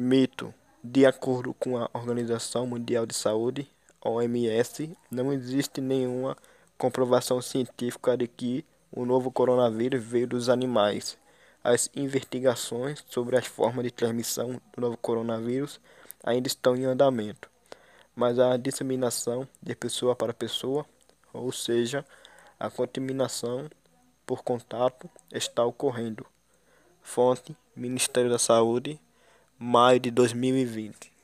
Mito: De acordo com a Organização Mundial de Saúde, OMS, não existe nenhuma comprovação científica de que o novo coronavírus veio dos animais. As investigações sobre as formas de transmissão do novo coronavírus ainda estão em andamento, mas a disseminação de pessoa para pessoa, ou seja, a contaminação por contato, está ocorrendo. Fonte: Ministério da Saúde maio de 2020.